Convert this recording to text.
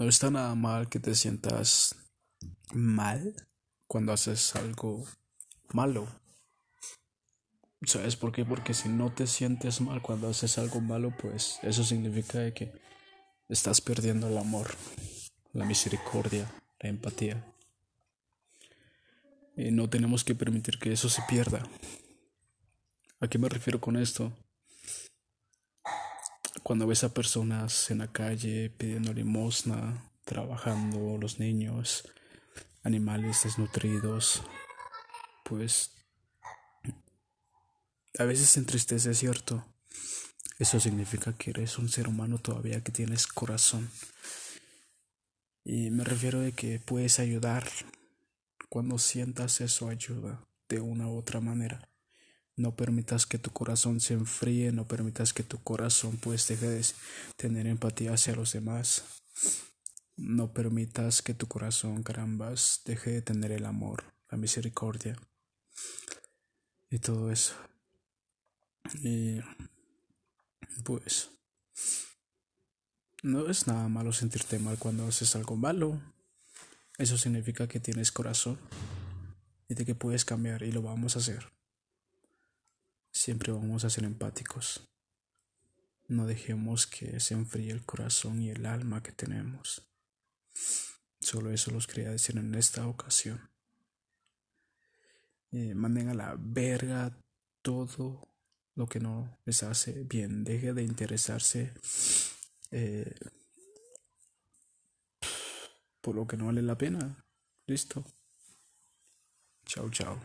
No está nada mal que te sientas mal cuando haces algo malo. ¿Sabes por qué? Porque si no te sientes mal cuando haces algo malo, pues eso significa que estás perdiendo el amor, la misericordia, la empatía. Y no tenemos que permitir que eso se pierda. ¿A qué me refiero con esto? Cuando ves a personas en la calle pidiendo limosna, trabajando, los niños, animales desnutridos, pues a veces te entristece, ¿cierto? Eso significa que eres un ser humano todavía que tienes corazón. Y me refiero de que puedes ayudar. Cuando sientas eso, ayuda de una u otra manera. No permitas que tu corazón se enfríe, no permitas que tu corazón pues deje de tener empatía hacia los demás. No permitas que tu corazón, carambas, deje de tener el amor, la misericordia y todo eso. Y pues no es nada malo sentirte mal cuando haces algo malo. Eso significa que tienes corazón y de que puedes cambiar y lo vamos a hacer siempre vamos a ser empáticos. No dejemos que se enfríe el corazón y el alma que tenemos. Solo eso los quería decir en esta ocasión. Eh, manden a la verga todo lo que no les hace bien. Deje de interesarse eh, por lo que no vale la pena. Listo. Chao, chao.